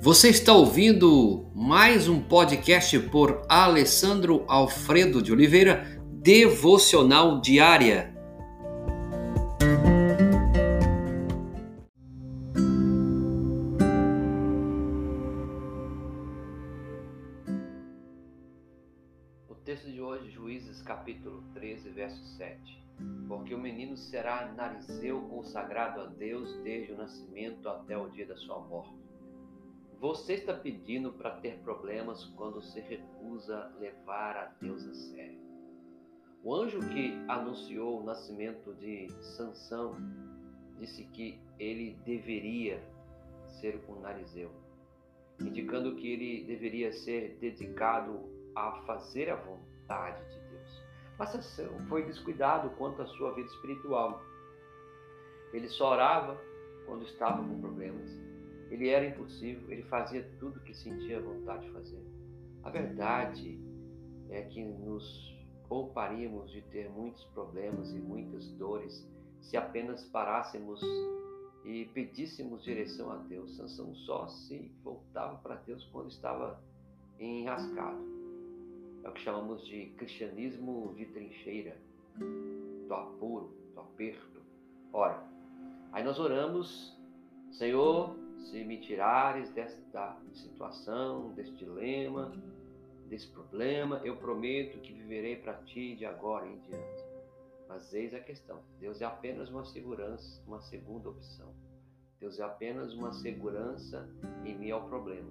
Você está ouvindo mais um podcast por Alessandro Alfredo de Oliveira, Devocional Diária. O texto de hoje, Juízes capítulo 13, verso 7. Porque o menino será narizeu consagrado a Deus desde o nascimento até o dia da sua morte você está pedindo para ter problemas quando se recusa levar a Deus a sério. O anjo que anunciou o nascimento de Sansão disse que ele deveria ser um narizeu, indicando que ele deveria ser dedicado a fazer a vontade de Deus. Mas Sansão foi descuidado quanto à sua vida espiritual. Ele só orava quando estava com problemas ele era impulsivo, ele fazia tudo que sentia vontade de fazer. A verdade é que nos pouparíamos de ter muitos problemas e muitas dores se apenas parássemos e pedíssemos direção a Deus. Sansão só se voltava para Deus quando estava enrascado. É o que chamamos de cristianismo de trincheira, do apuro, do aperto. Ora, aí nós oramos, Senhor, se me tirares desta situação, deste dilema, desse problema, eu prometo que viverei para ti de agora em diante. Mas eis a questão: Deus é apenas uma segurança, uma segunda opção. Deus é apenas uma segurança em meio ao problema.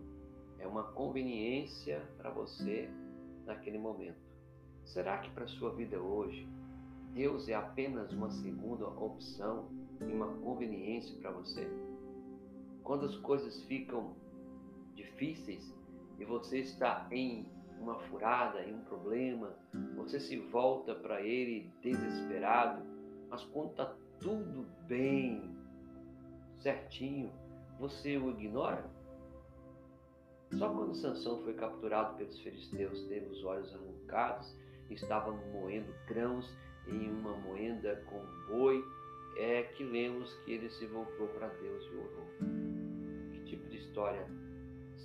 É uma conveniência para você naquele momento. Será que para a sua vida hoje, Deus é apenas uma segunda opção e uma conveniência para você? Quando as coisas ficam difíceis e você está em uma furada, em um problema, você se volta para ele desesperado, mas quando está tudo bem, certinho, você o ignora? Só quando Sansão foi capturado pelos filisteus, teve os olhos arrancados, estava moendo grãos em uma moenda com boi, é que lemos que ele se voltou para Deus e orou história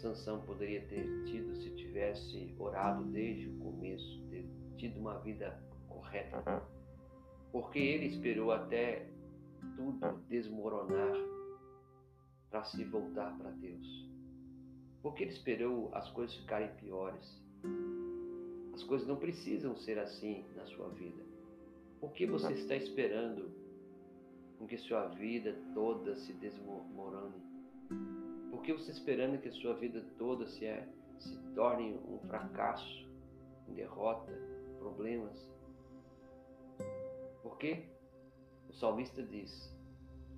Sansão poderia ter tido se tivesse orado desde o começo, ter tido uma vida correta. Porque ele esperou até tudo desmoronar para se voltar para Deus. Porque ele esperou as coisas ficarem piores. As coisas não precisam ser assim na sua vida. Por que você está esperando com que sua vida toda se desmorone? Por que você esperando que a sua vida toda se, é, se torne um fracasso, derrota, problemas? Porque o salmista diz: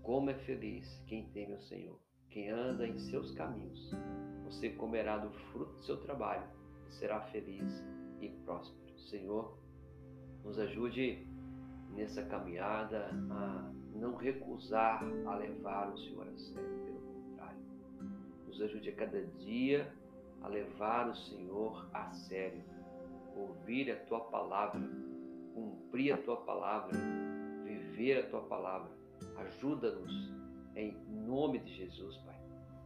Como é feliz quem teme o Senhor, quem anda em seus caminhos. Você comerá do fruto do seu trabalho e será feliz e próspero. Senhor, nos ajude nessa caminhada a não recusar a levar o Senhor a sério nos ajude a cada dia a levar o Senhor a sério, ouvir a tua palavra, cumprir a tua palavra, viver a tua palavra. Ajuda-nos em nome de Jesus, Pai.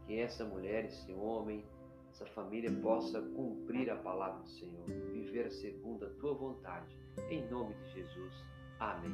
Que essa mulher, esse homem, essa família possa cumprir a palavra do Senhor, viver segundo a tua vontade. Em nome de Jesus. Amém.